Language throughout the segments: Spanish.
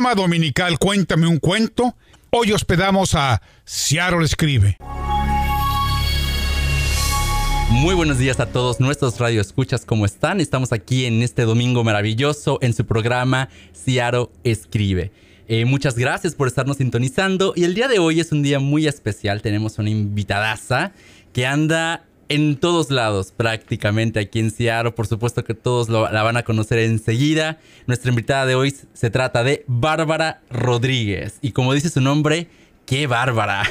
dominical Cuéntame un cuento. Hoy hospedamos a Ciaro Escribe. Muy buenos días a todos nuestros radioescuchas, ¿cómo están? Estamos aquí en este domingo maravilloso en su programa Ciaro Escribe. Eh, muchas gracias por estarnos sintonizando y el día de hoy es un día muy especial. Tenemos una invitadaza que anda en todos lados prácticamente aquí en Seattle. Por supuesto que todos la van a conocer enseguida. Nuestra invitada de hoy se trata de Bárbara Rodríguez. Y como dice su nombre, ¡Qué bárbara!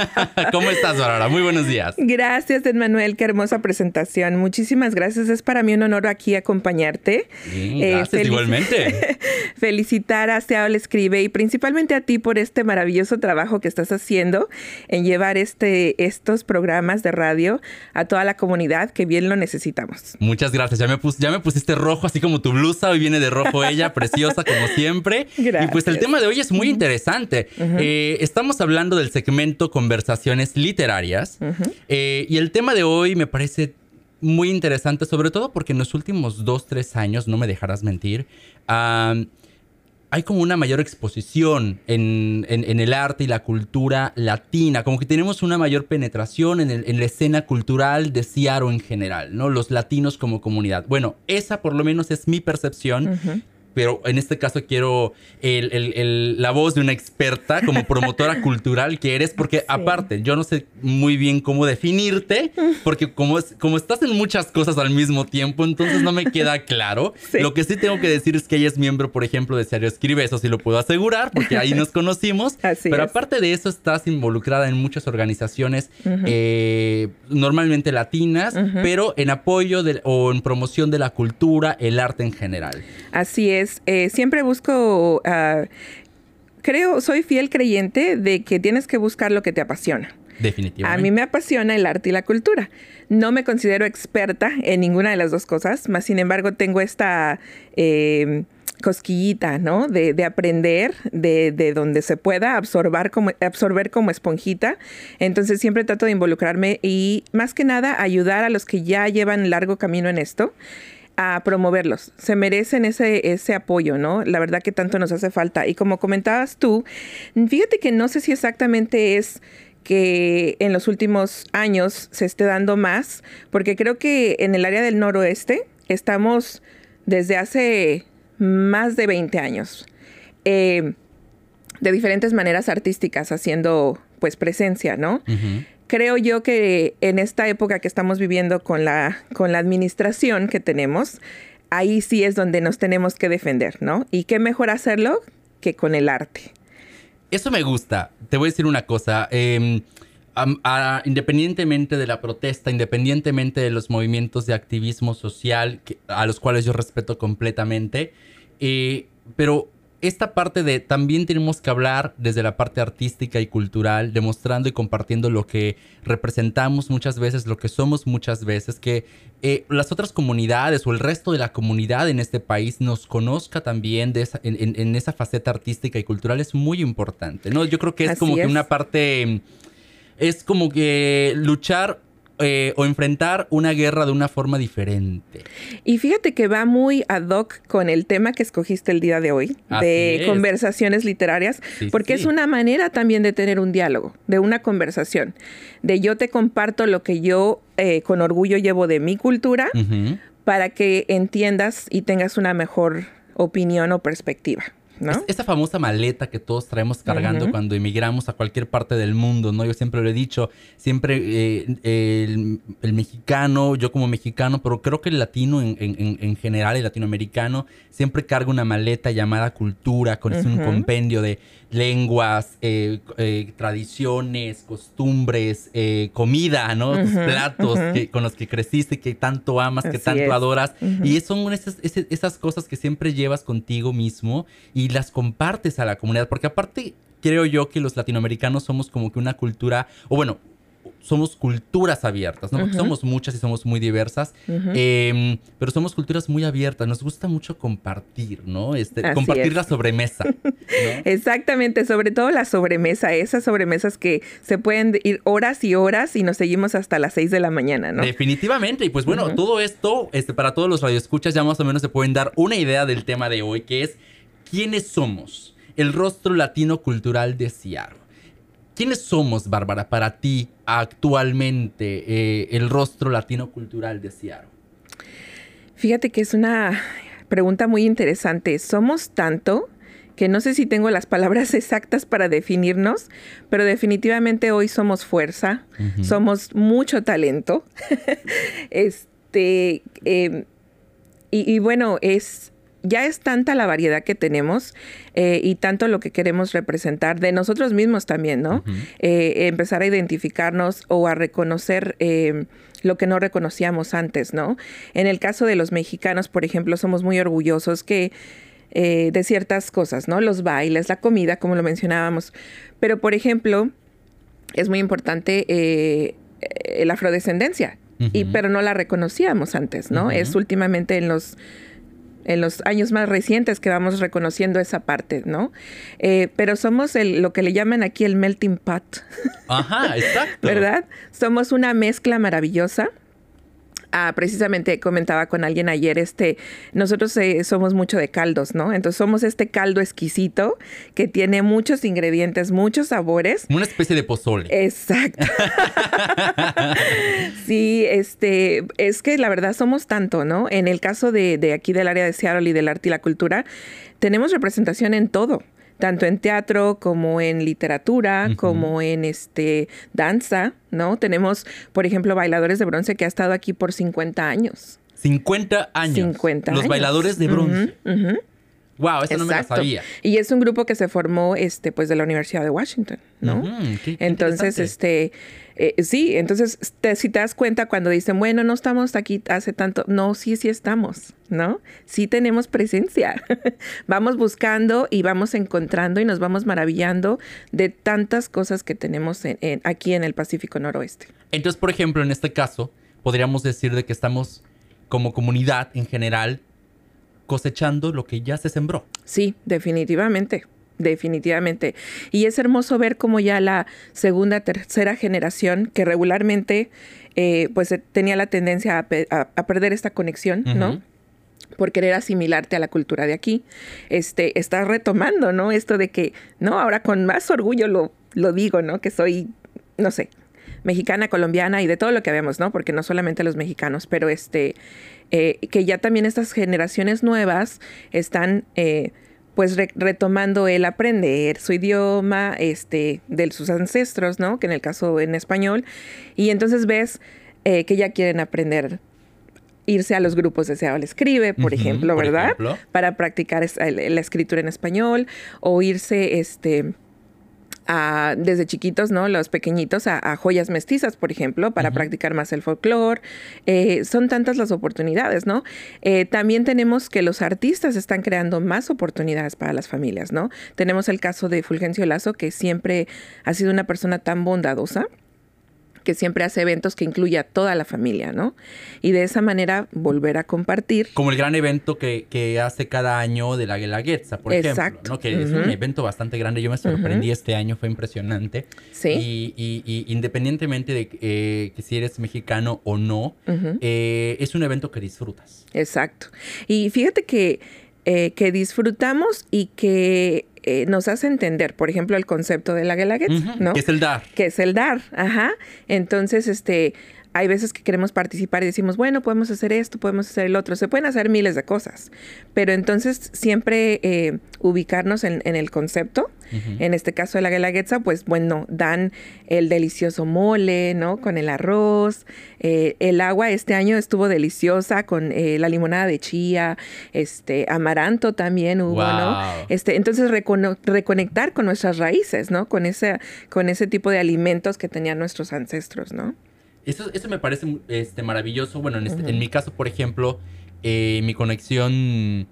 ¿Cómo estás, Bárbara? Muy buenos días. Gracias, Manuel. Qué hermosa presentación. Muchísimas gracias. Es para mí un honor aquí acompañarte. Eh, gracias, igualmente. felicitar a Seattle Escribe y principalmente a ti por este maravilloso trabajo que estás haciendo en llevar este, estos programas de radio a toda la comunidad que bien lo necesitamos. Muchas gracias. Ya me, ya me pusiste rojo, así como tu blusa. Hoy viene de rojo ella, preciosa como siempre. Gracias. Y pues el tema de hoy es muy interesante. Eh, estamos hablando del segmento Conversaciones Literarias eh, y el tema de hoy me parece muy interesante, sobre todo porque en los últimos dos, tres años, no me dejarás mentir, hay como una mayor exposición en, el arte y la cultura latina, como que tenemos una mayor penetración en, la escena cultural de Seattle en general, ¿no? Los latinos como comunidad. Bueno, esa por lo menos es mi percepción pero en este caso quiero la voz de una experta como promotora cultural que eres, porque aparte, yo no sé muy bien cómo definirte, porque como, es, como estás en muchas cosas al mismo tiempo, entonces no me queda claro. Lo que sí tengo que decir es que ella es miembro, por ejemplo, de Serio Escribe, eso sí lo puedo asegurar, porque ahí nos conocimos. pero aparte de eso, estás involucrada en muchas organizaciones, eh, normalmente latinas, pero en apoyo o en promoción de la cultura, el arte en general. Así es. Eh, siempre busco, ah, creo, soy fiel creyente de que tienes que buscar lo que te apasiona. Definitivamente. A mí me apasiona el arte y la cultura. No me considero experta en ninguna de las dos cosas, más sin embargo tengo esta em, cosquillita, ¿no? De, aprender de, donde se pueda, absorber como, absorber como esponjita. Entonces siempre trato de involucrarme y más que nada ayudar a los que ya llevan largo camino en esto a promoverlos. Se merecen ese, ese apoyo, ¿no? La verdad que tanto nos hace falta. Y como comentabas tú, fíjate que no sé si exactamente es que en los últimos años se esté dando más, porque creo que en el área del noroeste estamos desde hace más de 20 años, eh, de diferentes maneras artísticas, haciendo pues presencia, ¿no? Creo yo que en esta época que estamos viviendo con la, con la administración que tenemos, ahí sí es donde nos tenemos que defender, ¿no? Y qué mejor hacerlo que con el arte. Eso me gusta. Te voy a decir una cosa. Em, independientemente de la protesta, independientemente de los movimientos de activismo social, a los cuales yo respeto completamente, eh, pero esta parte de también tenemos que hablar desde la parte artística y cultural, demostrando y compartiendo lo que representamos muchas veces, lo que somos muchas veces, que eh, las otras comunidades o el resto de la comunidad en este país nos conozca también de en, esa faceta artística y cultural es muy importante, ¿no? Yo creo que es como que una parte, es como que luchar eh, o enfrentar una guerra de una forma diferente. Y fíjate que va muy ad hoc con el tema que escogiste el día de hoy, de conversaciones literarias, porque es una manera también de tener un diálogo, de una conversación, de yo te comparto lo que yo eh, con orgullo llevo de mi cultura para que entiendas y tengas una mejor opinión o perspectiva. Esa famosa maleta que todos traemos cargando cuando emigramos a cualquier parte del mundo, ¿no? Yo siempre lo he dicho, siempre eh, el, mexicano, yo como mexicano, pero creo que el latino en, general, el latinoamericano, siempre carga una maleta llamada cultura, con un compendio de lenguas, eh, eh, tradiciones, costumbres, eh, comida, ¿no? Tus platos con los que creciste, que tanto amas, que tanto adoras. Y son esas, esas cosas que siempre llevas contigo mismo y las compartes a la comunidad, porque aparte creo yo que los latinoamericanos somos como que una cultura, o bueno, somos culturas abiertas, ¿no? Porque somos muchas y somos muy diversas, em, pero somos culturas muy abiertas. Nos gusta mucho compartir, ¿no? Este, compartir la sobremesa. Exactamente, sobre todo la sobremesa, esas sobremesas que se pueden ir horas y horas y nos seguimos hasta las seis de la mañana, ¿no? Definitivamente, y pues bueno, todo esto, este, para todos los radioescuchas ya más o menos se pueden dar una idea del tema de hoy, que es ¿quiénes somos? El rostro latino cultural de Seattle. ¿Quiénes somos, Bárbara, para ti actualmente eh, el rostro latino cultural de Seattle? Fíjate que es una pregunta muy interesante. Somos tanto que no sé si tengo las palabras exactas para definirnos, pero definitivamente hoy somos fuerza, somos mucho talento. este, em, y, bueno, es, ya es tanta la variedad que tenemos eh, y tanto lo que queremos representar de nosotros mismos también, ¿no? Eh, empezar a identificarnos o a reconocer em, lo que no reconocíamos antes, ¿no? En el caso de los mexicanos, por ejemplo, somos muy orgullosos que eh, de ciertas cosas, ¿no? Los bailes, la comida, como lo mencionábamos. Pero, por ejemplo, es muy importante la afrodescendencia, y, pero no la reconocíamos antes, ¿no? Es últimamente en los en los años más recientes que vamos reconociendo esa parte, ¿no? Eh, pero somos el, lo que le llaman aquí el melting pot. Ajá, exacto. ¿Verdad? Somos una mezcla maravillosa Ah, precisamente comentaba con alguien ayer, este, nosotros eh, somos mucho de caldos, ¿no? Entonces somos este caldo exquisito que tiene muchos ingredientes, muchos sabores. Una especie de pozole. Exacto. sí, este, es que la verdad somos tanto, ¿no? En el caso de, de aquí del área de Seattle y del arte y la cultura, tenemos representación en todo tanto en teatro como en literatura, como en este danza, ¿no? Tenemos, por ejemplo, bailadores de bronce que ha estado aquí por 50 años. 50 años. 50 Los bailadores de bronce. Wow, eso no me lo sabía. Y es un grupo que se formó este pues de la Universidad de Washington, ¿no? entonces, este eh, sí, entonces si te das cuenta cuando dicen, bueno, no estamos aquí hace tanto, no, sí, sí estamos, ¿no? Sí tenemos presencia. vamos buscando y vamos encontrando y nos vamos maravillando de tantas cosas que tenemos aquí en el Pacífico Noroeste. Entonces, por ejemplo, en este caso, podríamos decir de que estamos como comunidad en general cosechando lo que ya se sembró. Sí, definitivamente. Definitivamente. Y es hermoso ver cómo ya la segunda, tercera generación, que regularmente eh, pues eh, tenía la tendencia a, perder esta conexión, ¿no? por querer asimilarte a la cultura de aquí, este, está retomando, ¿no? Esto de que, no, ahora con más orgullo lo, lo digo, ¿no? Que soy, no sé, mexicana, colombiana y de todo lo que vemos, ¿no? Porque no solamente los mexicanos, pero este, eh, que ya también estas generaciones nuevas están... Eh, pues retomando el aprender su idioma este, de sus ancestros, ¿no? Que en el caso en español. Y entonces ves eh, que ya quieren aprender irse a los grupos de Seattle Escribe, por ejemplo, ¿verdad? Para practicar la escritura en español o irse, este, desde chiquitos, ¿no? Los pequeñitos a, joyas mestizas, por ejemplo, para practicar más el folclore. Eh, son tantas las oportunidades, ¿no? Eh, también tenemos que los artistas están creando más oportunidades para las familias, ¿no? Tenemos el caso de Fulgencio Lazo, que siempre ha sido una persona tan bondadosa que siempre hace eventos que incluye a toda la familia, ¿no? Y de esa manera volver a compartir. Como el gran evento que, hace cada año de la Guelaguetza, por ejemplo, ¿no? Que es un evento bastante grande. Yo me sorprendí este año, fue impresionante. Sí. Y, independientemente de eh, que si eres mexicano o no, eh, es un evento que disfrutas. Exacto. Y fíjate que, eh, que disfrutamos y que eh, nos hace entender, por ejemplo, el concepto de la Guelaguetza, ¿no? Que es el dar. Que es el dar, ajá. Entonces, este, hay veces que queremos participar y decimos, bueno, podemos hacer esto, podemos hacer el otro, se pueden hacer miles de cosas, pero entonces siempre eh, ubicarnos en, el concepto, en este caso de la guelaguetza, pues bueno, dan el delicioso mole, ¿no? Con el arroz, eh, el agua este año estuvo deliciosa con eh, la limonada de chía, este, amaranto también hubo, ¿no? Este, entonces reconectar con nuestras raíces, ¿no? Con ese, con ese tipo de alimentos que tenían nuestros ancestros, ¿no? Eso, eso me parece este, maravilloso. Bueno, en, este, en mi caso, por ejemplo, eh, mi conexión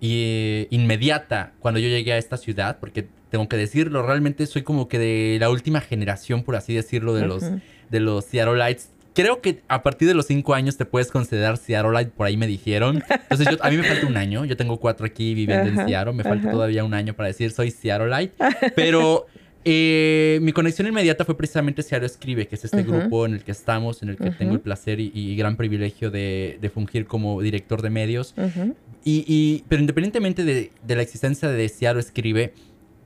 eh, inmediata cuando yo llegué a esta ciudad, porque tengo que decirlo, realmente soy como que de la última generación, por así decirlo, de los, de los Seattleites. Creo que a partir de los cinco años te puedes considerar Seattleite, por ahí me dijeron. Entonces yo, a mí me falta un año, yo tengo cuatro aquí viviendo en Seattle, me falta todavía un año para decir soy Seattleite, pero eh, mi conexión inmediata fue precisamente Seattle Escribe, que es este grupo en el que estamos, en el que tengo el placer y, gran privilegio de, fungir como director de medios. y, pero independientemente de, de la existencia de Seattle Escribe,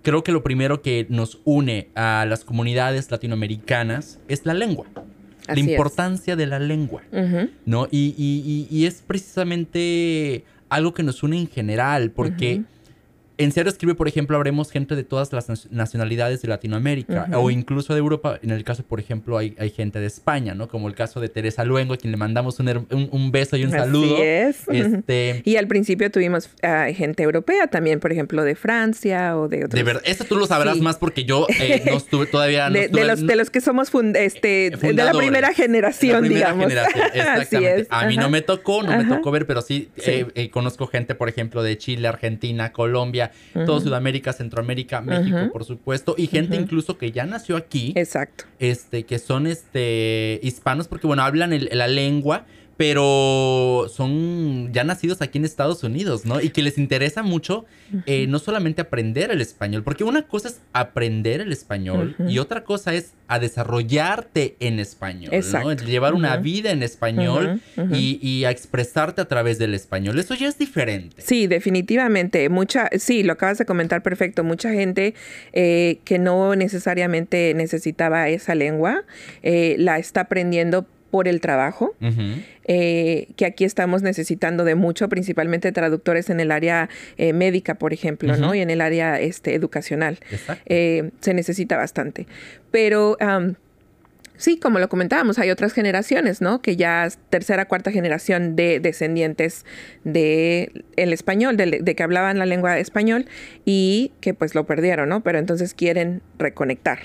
creo que lo primero que nos une a las comunidades latinoamericanas es la lengua. la importancia de la lengua, ¿no? Y, es precisamente algo que nos une en general, porque en Seattle escribe, por ejemplo, habremos gente de todas las nacionalidades de Latinoamérica o incluso de Europa. En el caso, por ejemplo, hay, hay, gente de España, ¿no? Como el caso de Teresa Luengo, a quien le mandamos un, un, beso y un saludo. Así es. Este... Y al principio tuvimos uh, gente europea también, por ejemplo, de Francia o de otros. De verdad, esto tú lo sabrás más porque yo eh, no estuve todavía. No de, estuve, de, los, de los que somos este, de la primera generación, la primera digamos. Generación, exactamente. A mí no me tocó, no me tocó ver, pero sí, eh, eh, conozco gente, por ejemplo, de Chile, Argentina, Colombia, todo Sudamérica América, Centroamérica, México, por supuesto, y gente incluso que ya nació aquí. Exacto. Este, que son este hispanos, porque bueno, hablan la lengua, pero son ya nacidos aquí en Estados Unidos, ¿no? Y que les interesa mucho eh, no solamente aprender el español, porque una cosa es aprender el español y otra cosa es a desarrollarte en español, ¿no? Llevar una vida en español y, a expresarte a través del español. Eso ya es diferente. Sí, definitivamente. Mucha, sí, lo acabas de comentar perfecto. Mucha gente eh, que no necesariamente necesitaba esa lengua eh, la está aprendiendo por el trabajo, eh, que aquí estamos necesitando de mucho, principalmente traductores en el área eh, médica, por ejemplo, ¿no? Y en el área este, educacional. Eh, se necesita bastante. Pero sí, como lo comentábamos, hay otras generaciones, ¿no? Que ya tercera, cuarta generación de descendientes de el español, de, de que hablaban la lengua español y que pues lo perdieron, ¿no? Pero entonces quieren reconectar.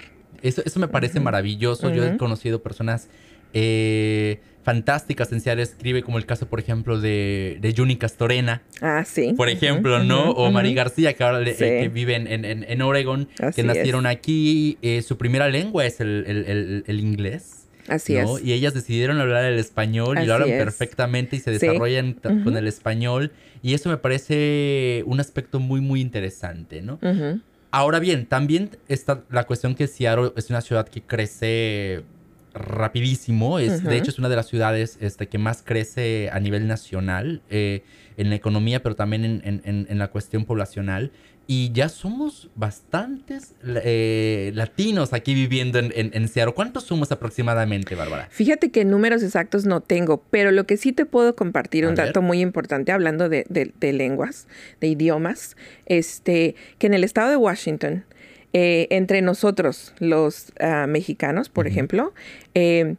Eso, eso me parece maravilloso. Yo he conocido personas eh, fantásticas en Seattle escribe, como el caso, por ejemplo, de, de Juni Castorena. Ah, sí. Por ejemplo, ¿no? o Mari García, que ahora eh, vive en, en, en Oregon, que nacieron aquí. Eh, su primera lengua es el, el, el, inglés. Así es. Y ellas decidieron hablar el español y lo hablan perfectamente y se desarrollan con el español. Y eso me parece un aspecto muy, muy interesante, ¿no? Ahora bien, también está la cuestión que Seattle es una ciudad que crece rapidísimo. Es, De hecho, es una de las ciudades este, que más crece a nivel nacional eh, en la economía, pero también en, la cuestión poblacional. Y ya somos bastantes eh, latinos aquí viviendo en, en, Seattle. ¿Cuántos somos aproximadamente, Bárbara? Fíjate que números exactos no tengo, pero lo que sí te puedo compartir, un dato muy importante, hablando de, de, lenguas, de idiomas, este, que en el estado de Washington eh, entre nosotros, los ah, mexicanos, por ejemplo, eh,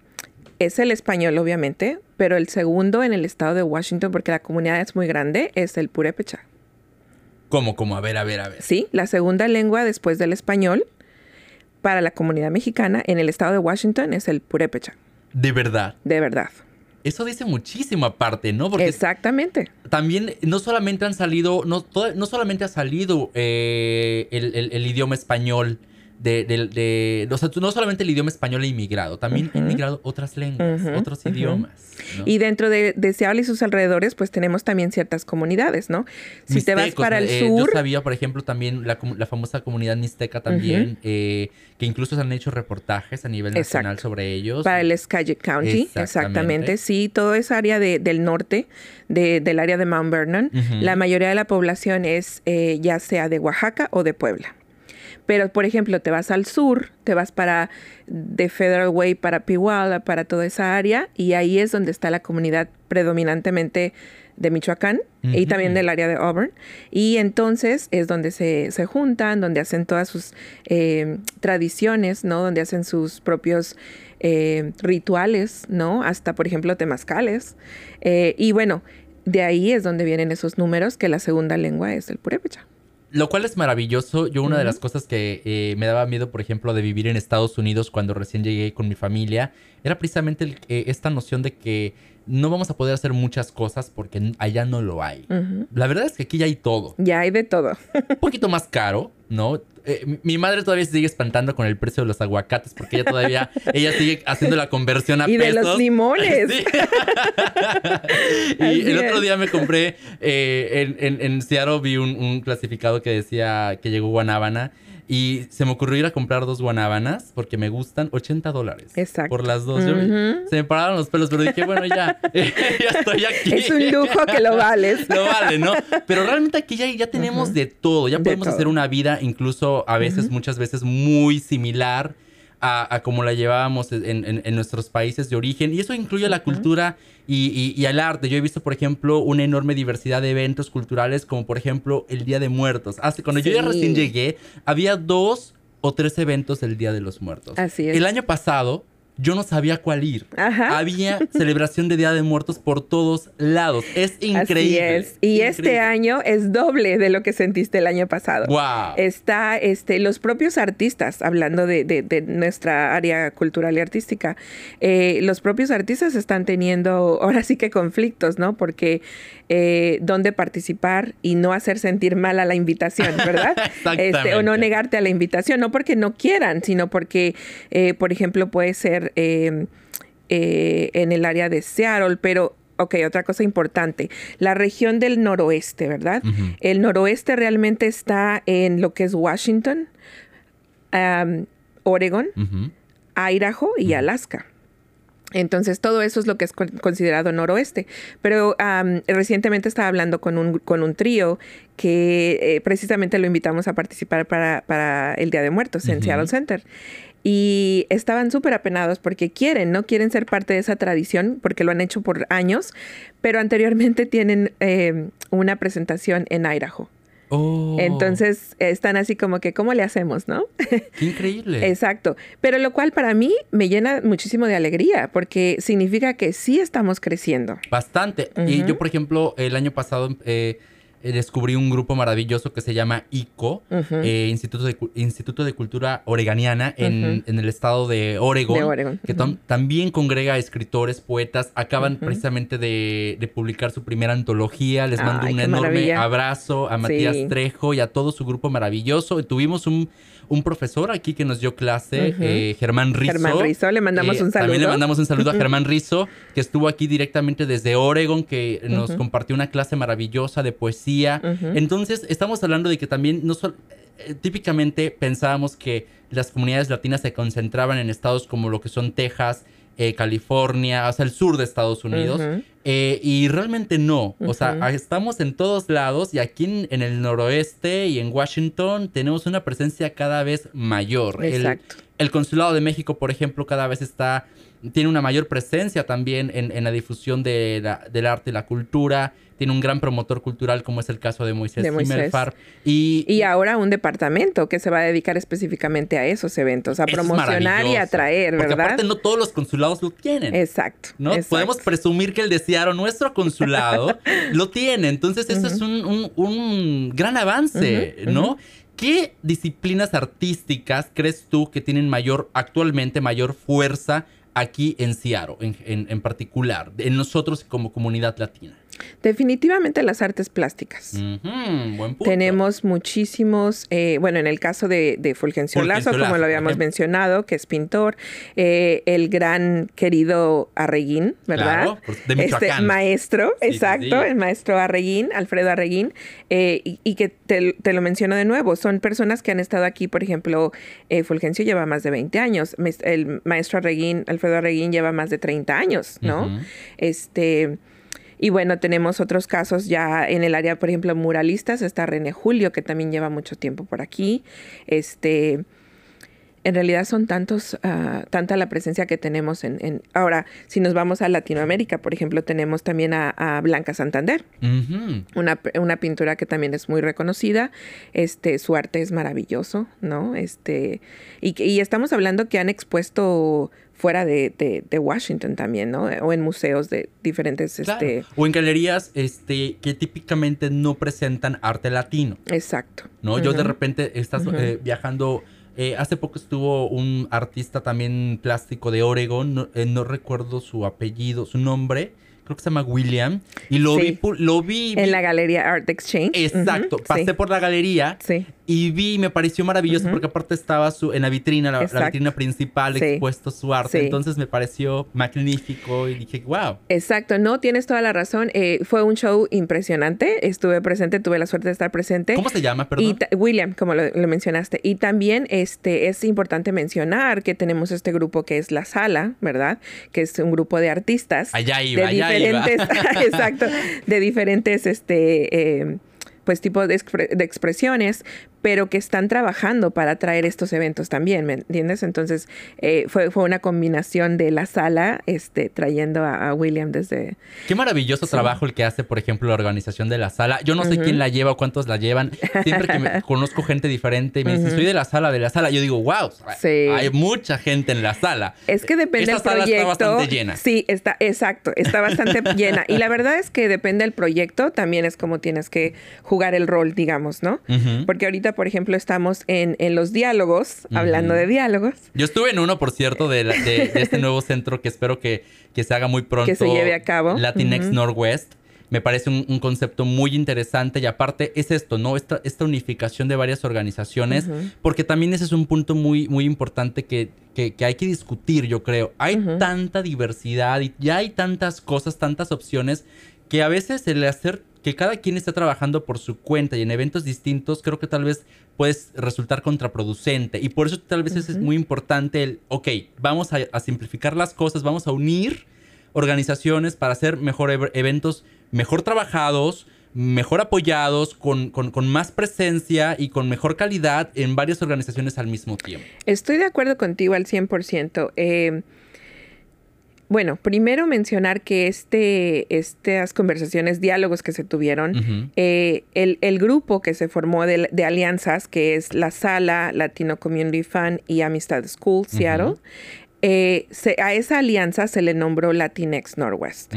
es el español, obviamente, pero el segundo en el estado de Washington, porque la comunidad es muy grande, es el purépecha. ¿Cómo, cómo? A ver, a ver, a ver. Sí, la segunda lengua después del español para la comunidad mexicana en el estado de Washington es el purépecha. ¿De verdad? De verdad eso dice muchísimo aparte, ¿no? Porque Exactamente. También no solamente han salido, no, no solamente ha salido eh, el, idioma español de, de, o sea, no solamente el idioma español ha inmigrado, también ha inmigrado otras lenguas, otros idiomas. Y dentro de, de Seattle y sus alrededores, pues tenemos también ciertas comunidades, ¿no? Si te vas para el eh, sur. Yo sabía, por ejemplo, también la, la famosa comunidad mixteca también, eh, que incluso se han hecho reportajes a nivel nacional sobre ellos. Para el Skagit County, exactamente. Sí, todo esa área de, del norte, de, del área de Mount Vernon, la mayoría de la población es eh, ya sea de Oaxaca o de Puebla. Pero, por ejemplo, te vas al sur, te vas para de Federal Way, para Pihuala, para toda esa área, y ahí es donde está la comunidad predominantemente de Michoacán y también del área de Auburn. Y entonces es donde se, se juntan, donde hacen todas sus eh, tradiciones, ¿no? Donde hacen sus propios eh, rituales, ¿no? Hasta, por ejemplo, temazcales. Eh, y bueno, de ahí es donde vienen esos números que la segunda lengua es el purépecha. Lo cual es maravilloso. Yo una de las cosas que eh, me daba miedo, por ejemplo, de vivir en Estados Unidos cuando recién llegué con mi familia, era precisamente eh, esta noción de que no vamos a poder hacer muchas cosas porque allá no lo hay. La verdad es que aquí ya hay todo. Ya hay de todo. Un poquito más caro, ¿no? eh, mi madre todavía se sigue espantando con el precio de los aguacates porque ella todavía, ella sigue haciendo la conversión a y pesos. Y de los limones. y el otro día me compré, eh, en, en, en, Seattle vi un, un clasificado que decía que llegó Guanábana y se me ocurrió ir a comprar dos guanábanas porque me gustan 80 dólares. Exacto. Por las dos. se me pararon los pelos, pero dije, bueno, ya, ya estoy aquí. Es un lujo que lo vales. lo vale, ¿no? Pero realmente aquí ya, ya tenemos de todo. Ya podemos hacer una vida incluso a veces, muchas veces muy similar a, como la llevábamos en, nuestros países de origen. Y eso incluye la cultura y, y, al arte. Yo he visto, por ejemplo, una enorme diversidad de eventos culturales, como por ejemplo el Día de Muertos. Hace, cuando yo ya recién llegué, había dos o tres eventos del Día de los Muertos. Así es. El año pasado yo no sabía cuál ir. Había celebración de Día de Muertos por todos lados. Es increíble. Así es. Y este año es doble de lo que sentiste el año pasado. Wow. Está este, los propios artistas, hablando de, nuestra área cultural y artística, eh, los propios artistas están teniendo ahora sí que conflictos, ¿no? Porque eh, dónde participar y no hacer sentir mal a la invitación, ¿verdad? este, o no negarte a la invitación, no porque no quieran, sino porque, eh, por ejemplo, puede ser Em, eh, en el área de Seattle, pero Ok, otra cosa importante. La región del noroeste, ¿verdad? El noroeste realmente está en lo que es Washington, Oregon, Idaho y Alaska. Entonces, todo eso es lo que es considerado noroeste. Pero recientemente estaba hablando con un, con un trío que eh, precisamente lo invitamos a participar para, el Día de Muertos en Seattle Center y estaban súper apenados porque quieren, ¿no? Quieren ser parte de esa tradición porque lo han hecho por años, pero anteriormente tienen eh, una presentación en Idaho. Oh. Entonces están así como que, ¿cómo le hacemos, no? Qué increíble. Exacto. Pero lo cual para mí me llena muchísimo de alegría porque significa que sí estamos creciendo. Bastante. Y yo, por ejemplo, el año pasado eh, eh, descubrí un grupo maravilloso que se llama ICO, eh, Instituto, de, Instituto de Cultura Oreganiana, en, el estado de Oregon, que también congrega escritores, poetas. Acaban precisamente de, publicar su primera antología. Les mando un enorme abrazo a Matías Trejo y a todo su grupo maravilloso. tuvimos un un profesor aquí que nos dio clase, eh, Germán Rizzo. Germán Rizzo, le mandamos un saludo. También le mandamos un saludo a Germán Rizzo, que estuvo aquí directamente desde Oregon, que nos compartió una clase maravillosa de poesía. Entonces, estamos hablando de que también no eh, típicamente pensábamos que las comunidades latinas se concentraban en estados como lo que son Texas, eh, California, hasta el sur de Estados Unidos. Eh, y realmente no. O sea, estamos en todos lados y aquí en, el noroeste y en Washington tenemos una presencia cada vez mayor. Exacto. El, consulado de México, por ejemplo, cada vez está tiene una mayor presencia también en, la difusión de del arte y la cultura tiene un gran promotor cultural como es el caso de Moisés, de Y, y ahora un departamento que se va a dedicar específicamente a esos eventos, a promocionar y atraer, ¿verdad? Porque aparte no todos los consulados lo tienen. Exacto. ¿no? Podemos presumir que el de nuestro consulado, lo tiene. Entonces eso es un, gran avance, ¿no? ¿Qué disciplinas artísticas crees tú que tienen mayor, actualmente mayor fuerza aquí en Seattle en, en particular, en nosotros como comunidad latina? Definitivamente las artes plásticas. Tenemos muchísimos, eh, bueno, en el caso de, Fulgencio, Lazo, como lo habíamos mencionado, que es pintor, eh, el gran querido Arreguín, ¿verdad? de este maestro, exacto, el maestro Arreguín, Alfredo Arreguín, eh, y, que te, lo menciono de nuevo, son personas que han estado aquí, por ejemplo, Fulgencio lleva más de 20 años, el maestro Arreguín, Alfredo Arreguín lleva más de 30 años, ¿no? Este y bueno, tenemos otros casos ya en el área, por ejemplo, muralistas. Está René Julio, que también lleva mucho tiempo por aquí. Este, en realidad son tantos, uh, tanta la presencia que tenemos en, Ahora, si nos vamos a Latinoamérica, por ejemplo, tenemos también a, Blanca Santander, una, pintura que también es muy reconocida. Este, su arte es maravilloso, ¿no? Este, y, y estamos hablando que han expuesto fuera de, Washington también, ¿no? O en museos de diferentes... Este... O en galerías este, que típicamente no presentan arte latino. Exacto. ¿No? Yo de repente estás eh, viajando... Eh, hace poco estuvo un artista también plástico de Oregon, no, eh, no recuerdo su apellido, su nombre, creo que se llama William, y lo vi, lo vi, En la galería Art Exchange. Exacto, pasé por la galería sí. Y vi, me pareció maravilloso porque aparte estaba su, en la vitrina, la, vitrina principal, expuesto su arte. Entonces me pareció magnífico y dije, wow. Exacto, no, tienes toda la razón. Eh, fue un show impresionante. Estuve presente, tuve la suerte de estar presente. ¿Cómo se llama, perdón? William, como lo, mencionaste. Y también este, es importante mencionar que tenemos este grupo que es La Sala, ¿verdad? Que es un grupo de artistas. Allá iba, de diferentes, exacto, de diferentes, este... Eh, pues tipo de, de, expresiones, pero que están trabajando para traer estos eventos también, ¿me entiendes? Entonces eh, fue, fue una combinación de la sala este, trayendo a, William desde... Qué maravilloso trabajo el que hace, por ejemplo, la organización de la sala. Yo no sé quién la lleva o cuántos la llevan. Siempre que me conozco gente diferente y me dicen, soy de la sala, de la sala, yo digo, wow, hay mucha gente en la sala. Es que depende del proyecto. Sala está bastante llena. Sí, está, exacto, está bastante llena. Y la verdad es que depende del proyecto, también es como tienes que jugar el rol, digamos, ¿no? Porque ahorita por ejemplo, estamos en, los diálogos, hablando de diálogos. Yo estuve en uno, por cierto, de, este nuevo centro que espero que, se haga muy pronto. Que se lleve a cabo. Latinx Northwest. Me parece un, concepto muy interesante y aparte es esto, ¿no? Esta, esta unificación de varias organizaciones, porque también ese es un punto muy, muy importante que, hay que discutir, yo creo. Hay tanta diversidad y ya hay tantas cosas, tantas opciones, que a veces el hacer que cada quien esté trabajando por su cuenta y en eventos distintos, creo que tal vez puede resultar contraproducente. Y por eso tal vez es muy importante el, ok, vamos a, simplificar las cosas, vamos a unir organizaciones para hacer mejor eventos mejor trabajados, mejor apoyados, con, con, más presencia y con mejor calidad en varias organizaciones al mismo tiempo. Estoy de acuerdo contigo al 100%. Eh, bueno, primero mencionar que este, estas conversaciones, diálogos que se tuvieron, eh, el, grupo que se formó de, alianzas, que es la Sala, Latino Community Fund y Amistad School, Seattle, eh, a esa alianza se le nombró Latinx Northwest.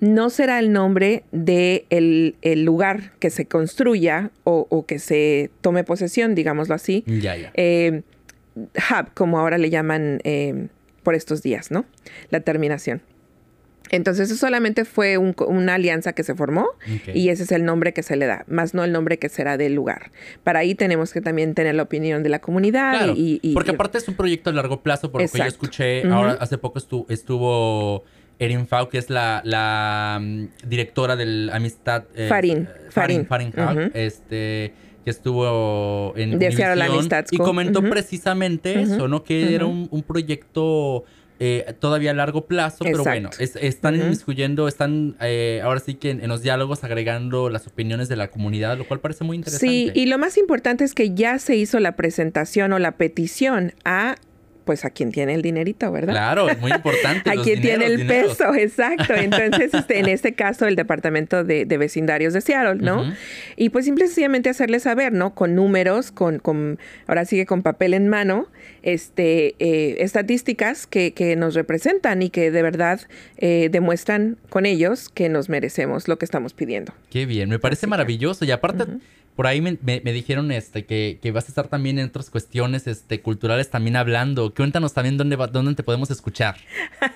No será el nombre del de el lugar que se construya o, que se tome posesión, digámoslo así. Ya, ya. Eh, hub, como ahora le llaman por estos días, ¿no? La terminación. Entonces, eso solamente fue una alianza que se formó y ese es el nombre que se le da, más no el nombre que será del lugar. Para ahí tenemos que también tener la opinión de la comunidad. y, porque aparte es un proyecto a largo plazo, por lo que yo escuché, ahora hace poco estuvo, Erin Fau, que es la, mm, directora del Amistad. Eh, Farin. Farin. Farin, este que estuvo en de Amistad y comentó precisamente eso, ¿no? Que era un, proyecto eh, todavía a largo plazo, pero bueno, están inmiscuyendo, están eh, ahora sí que en, los diálogos agregando las opiniones de la comunidad, lo cual parece muy interesante. Sí, y lo más importante es que ya se hizo la presentación o la petición a pues a quien tiene el dinerito, ¿verdad? Claro, es muy importante. a quien tiene el peso, exacto. Entonces, este, en este caso, el Departamento de, Vecindarios de Seattle, ¿no? Y pues simplemente hacerle saber, ¿no? Con números, con, con ahora sigue con papel en mano, este, eh, estadísticas que, que, nos representan y que de verdad eh, demuestran con ellos que nos merecemos lo que estamos pidiendo. Qué bien, me parece maravilloso. Y aparte, por ahí me, dijeron este, que, vas a estar también en otras cuestiones este, culturales también hablando. Cuéntanos también dónde, dónde te podemos escuchar.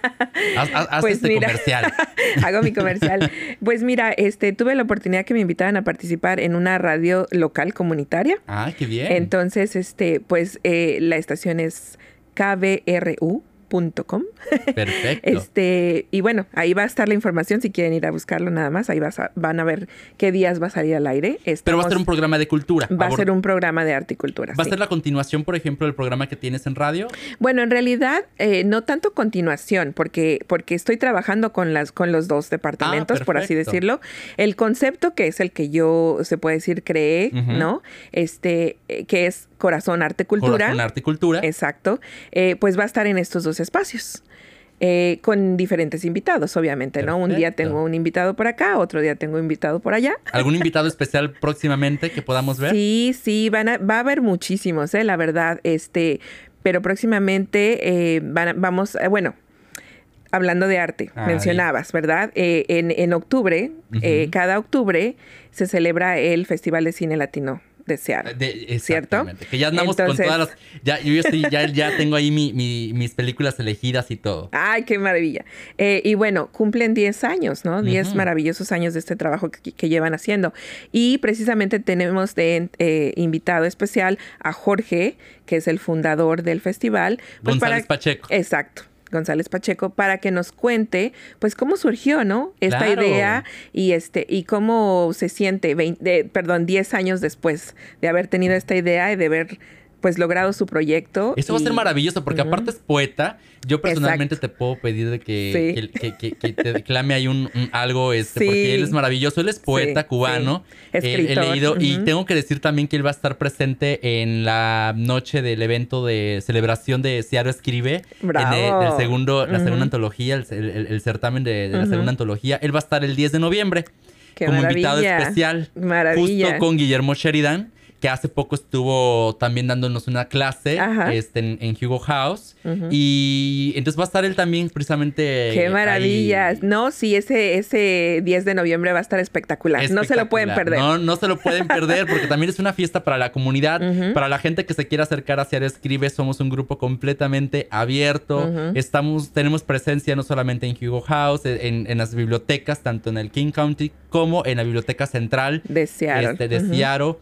Haz, pues este comercial. hago mi comercial. Pues mira, este, tuve la oportunidad que me invitaran a participar en una radio local comunitaria. Ah, qué bien. Entonces, este, pues eh, la estación es KBRU Perfecto. Este, y bueno, ahí va a estar la información si quieren ir a buscarlo nada más. Ahí vas van a ver qué días va a salir al aire. Pero va a ser un programa de cultura. Va a ser un programa de arte y cultura. ¿Va a ser la continuación, por ejemplo, del programa que tienes en radio? Bueno, en realidad, eh, no tanto continuación, porque, porque estoy trabajando con, las, con los dos departamentos, ah, por así decirlo. El concepto que es el que yo, se puede decir, creé, ¿no? Este, eh, que es Corazón Arte Cultura. Corazón Arte Cultura. Exacto. Eh, pues va a estar en estos dos espacios. Eh, con diferentes invitados, obviamente, ¿no? Un día tengo un invitado por acá, otro día tengo un invitado por allá. ¿Algún invitado especial próximamente que podamos ver? Sí, sí, van a, va a haber muchísimos, ¿eh? La verdad, este, pero próximamente eh, vamos, bueno, hablando de arte, mencionabas, ¿verdad? en, en, octubre, cada octubre se celebra el Festival de Cine Latino de Seattle. ¿Cierto? Que ya andamos con todas las. Ya, yo estoy, ya, ya tengo ahí mis películas elegidas y todo. Ay, qué maravilla. Eh, y bueno, cumplen 10 años, ¿no? 10 maravillosos años de este trabajo que, llevan haciendo. Y precisamente tenemos de eh, invitado especial a Jorge, que es el fundador del festival. Pues González Pacheco. Exacto. González Pacheco para que nos cuente pues cómo surgió, ¿no? Esta idea y este y cómo se siente perdón, 10 años después de haber tenido esta idea y de haber pues logrado su proyecto. Eso va a ser maravilloso porque aparte es poeta. Yo personalmente te puedo pedir de que, que, te declame ahí un, algo, este, porque él es maravilloso. Él es poeta cubano. Eh, he leído y tengo que decir también que él va a estar presente en la noche del evento de celebración de Ciaro Escribe. En el, segundo, la segunda antología, el, certamen de, la segunda antología. Él va a estar el 10 de noviembre. como invitado especial. Maravilla. Justo con Guillermo Sheridan que hace poco estuvo también dándonos una clase este, en, Hugo House. Y entonces va a estar él también precisamente. ¡Qué maravillas! No, sí, ese, ese 10 de noviembre va a estar espectacular. No se lo pueden perder. No, no se lo pueden perder porque también es una fiesta para la comunidad, para la gente que se quiera acercar hacia Escribe. Somos un grupo completamente abierto. Estamos, tenemos presencia no solamente en Hugo House, en, las bibliotecas, tanto en el King County como en la Biblioteca Central de Seattle. Este, de Seattle.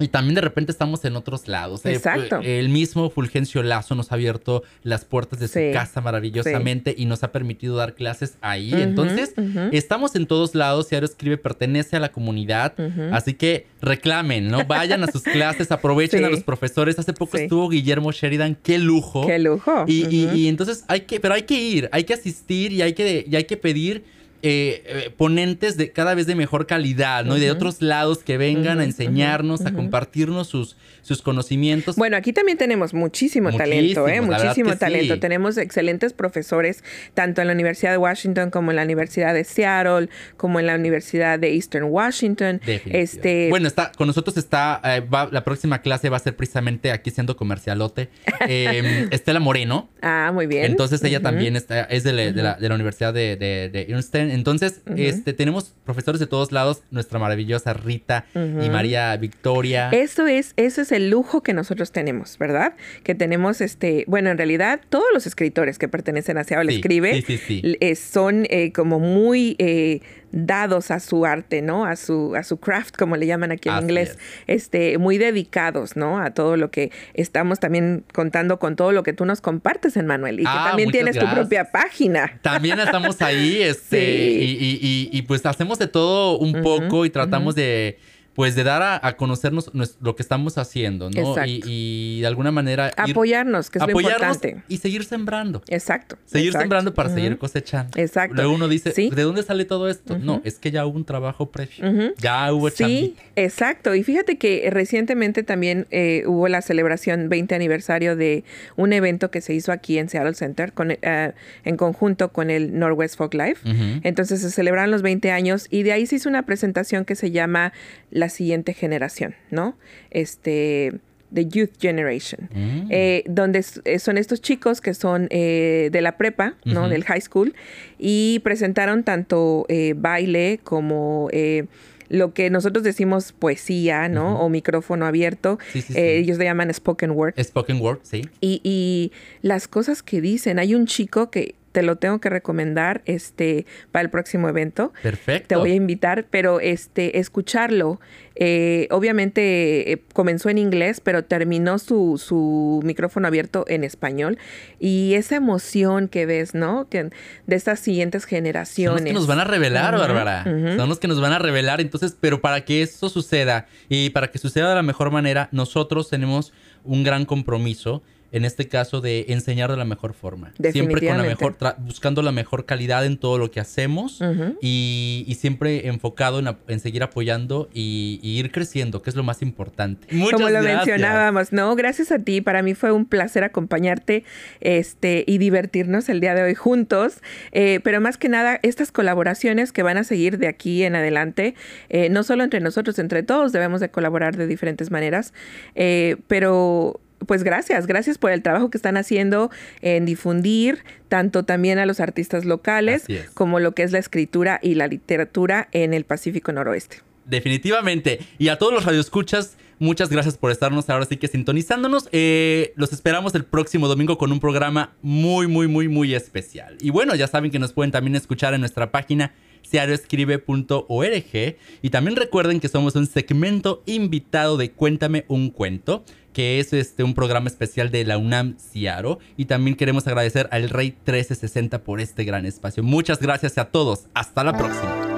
Y también de repente estamos en otros lados. ¿eh? Exacto. el mismo Fulgencio Lazo nos ha abierto las puertas de su casa maravillosamente y nos ha permitido dar clases ahí. Entonces, estamos en todos lados. Ahora escribe, pertenece a la comunidad. Así que reclamen, ¿no? Vayan a sus clases, aprovechen a los profesores. Hace poco estuvo Guillermo Sheridan. ¡Qué lujo! ¡Qué lujo! Y, y, entonces hay que, pero hay que ir, hay que asistir y hay que, y hay que pedir eh, eh, ponentes de cada vez de mejor calidad, ¿no? Y de otros lados que vengan a enseñarnos, a compartirnos sus, sus conocimientos. Bueno, aquí también tenemos muchísimo, talento, ¿eh? Muchísimo talento. Tenemos excelentes profesores, tanto en la Universidad de Washington como en la Universidad de Seattle, como en la Universidad de Eastern Washington. Este... Bueno, está, con nosotros está, eh, la próxima clase va a ser precisamente aquí siendo comercialote, em, Estela Moreno. Ah, muy bien. Entonces ella también está, es de, la, de, la, Universidad de, de, de entonces, este, tenemos profesores de todos lados, nuestra maravillosa Rita y María Victoria. Eso es, eso es el lujo que nosotros tenemos, ¿verdad? Que tenemos, este, bueno, en realidad todos los escritores que pertenecen a Seattle Escribe eh, son eh, como muy eh, dados a su arte, ¿no? A su, a su craft, como le llaman aquí en inglés, este, muy dedicados, ¿no? A todo lo que estamos también contando con todo lo que tú nos compartes, Manuel, y que ah, también tienes tu propia página. También estamos ahí, este, y, pues hacemos de todo un poco y tratamos de pues de dar a, conocernos lo que estamos haciendo, ¿no? Y, de alguna manera... apoyarnos, que es apoyarnos lo importante. Y seguir sembrando. Exacto. Seguir sembrando para seguir cosechando. Exacto. Luego uno dice, ¿de dónde sale todo esto? No, es que ya hubo un trabajo previo. Ya hubo Sí, exacto. Y fíjate que recientemente también eh, hubo la celebración 20 aniversario de un evento que se hizo aquí en Seattle Center con, eh, en conjunto con el Northwest Folk Life. Entonces se celebraron los 20 años y de ahí se hizo una presentación que se llama la siguiente generación, ¿no? Este, The Youth Generation, mm. eh, donde eh, son estos chicos que son eh, de la prepa, ¿no? Del high school, y presentaron tanto baile como lo que nosotros decimos poesía, ¿no? O micrófono abierto. ellos le llaman spoken word. Spoken word, sí. Y, y, las cosas que dicen. Hay un chico que te lo tengo que recomendar este para el próximo evento. Perfecto. Te voy a invitar, pero este escucharlo. Eh, obviamente eh, comenzó en inglés, pero terminó su, su, micrófono abierto en español. Y esa emoción que ves, ¿no? Que de estas siguientes generaciones. Son los que nos van a revelar, Bárbara. Son los que nos van a revelar. Entonces, pero para que eso suceda y para que suceda de la mejor manera, nosotros tenemos un gran compromiso en este caso de enseñar de la mejor forma. Siempre con la mejor, buscando la mejor calidad en todo lo que hacemos y, siempre enfocado en, seguir apoyando y, ir creciendo, que es lo más importante. Muchas Como lo mencionábamos, no, gracias a ti. Para mí fue un placer acompañarte este, y divertirnos el día de hoy juntos. Eh, pero más que nada, estas colaboraciones que van a seguir de aquí en adelante, eh, no solo entre nosotros, entre todos debemos de colaborar de diferentes maneras, eh, pero pues gracias, gracias por el trabajo que están haciendo en difundir tanto también a los artistas locales como lo que es la escritura y la literatura en el Pacífico Noroeste. Definitivamente. Y a todos los radioescuchas, Muchas gracias por estarnos ahora sí que sintonizándonos. Eh, los esperamos el próximo domingo con un programa muy, muy, muy, muy especial. Y bueno, ya saben que nos pueden también escuchar en nuestra página ciaroescribe.org y también recuerden que somos un segmento invitado de Cuéntame un cuento que es este, un programa especial de la UNAM Ciaro. Y también queremos agradecer al Rey 1360 por este gran espacio. Muchas gracias a todos. Hasta la próxima.